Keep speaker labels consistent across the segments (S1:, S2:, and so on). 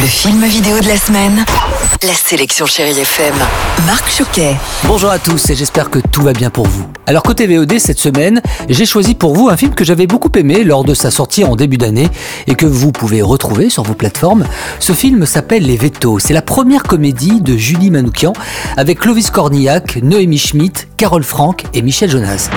S1: Le film vidéo de la semaine. La sélection Chérie FM. Marc Choquet.
S2: Bonjour à tous et j'espère que tout va bien pour vous. Alors côté VOD cette semaine, j'ai choisi pour vous un film que j'avais beaucoup aimé lors de sa sortie en début d'année et que vous pouvez retrouver sur vos plateformes. Ce film s'appelle Les Vétos. C'est la première comédie de Julie Manoukian avec Clovis Cornillac, Noémie Schmidt, Carole Franck et Michel Jonas.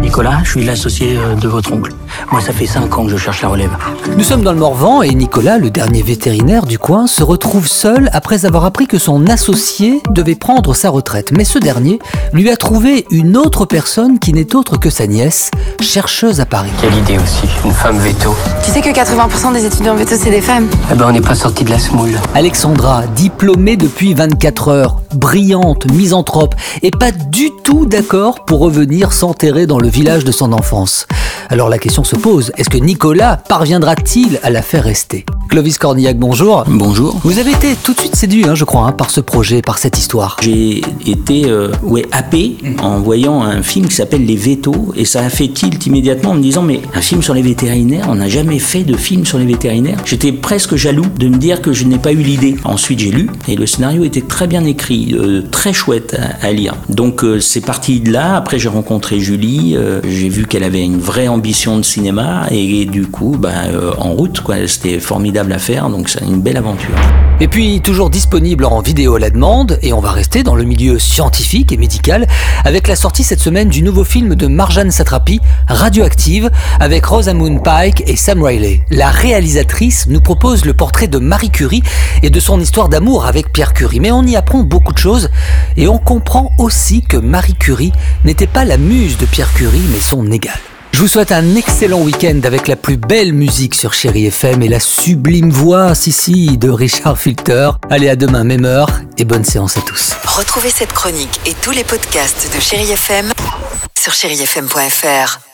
S3: Nicolas, je suis l'associé euh, de votre oncle. Moi, ça fait 5 ans que je cherche la relève.
S2: Nous sommes dans le Morvan et Nicolas, le dernier vétérinaire du coin, se retrouve seul après avoir appris que son associé devait prendre sa retraite. Mais ce dernier lui a trouvé une autre personne qui n'est autre que sa nièce, chercheuse à Paris.
S3: Quelle idée aussi, une femme veto.
S4: Tu sais que 80% des étudiants veto, c'est des femmes.
S3: Eh ben, on n'est pas sorti de la semoule.
S2: Alexandra, diplômée depuis 24 heures, brillante, misanthrope, et pas du tout d'accord pour revenir s'enterrer dans le village de son enfance. Alors la question se pose, est-ce que Nicolas parviendra-t-il à la faire rester? Clovis Cornillac, bonjour.
S3: Bonjour.
S2: Vous avez été tout de suite séduit, hein, je crois, hein, par ce projet, par cette histoire.
S3: J'ai été euh, ouais, happé en voyant un film qui s'appelle Les Vétos et ça a fait tilt immédiatement en me disant mais un film sur les vétérinaires, on n'a jamais fait de film sur les vétérinaires. J'étais presque jaloux de me dire que je n'ai pas eu l'idée. Ensuite j'ai lu et le scénario était très bien écrit, euh, très chouette à, à lire. Donc euh, c'est parti de là. Après j'ai rencontré Julie, euh, j'ai vu qu'elle avait une vraie ambition de cinéma et, du coup bah, en route quoi. C'était formidable à faire donc c'est une belle aventure.
S2: Et puis toujours disponible en vidéo à la demande, et on va rester dans le milieu scientifique et médical avec la sortie cette semaine du nouveau film de Marjane Satrapi, Radioactive, avec Rosamund Pike et Sam Riley. La réalisatrice nous propose le portrait de Marie Curie et de son histoire d'amour avec Pierre Curie. Mais on y apprend beaucoup de choses, et on comprend aussi que Marie Curie n'était pas la muse de Pierre Curie, mais son égale. Je vous souhaite un excellent week-end avec la plus belle musique sur Chéri FM et la sublime voix, si si, de Richard Filter. Allez, à demain, même heure, et bonne séance à tous.
S1: Retrouvez cette chronique et tous les podcasts de Chérie FM sur chérifm.fr.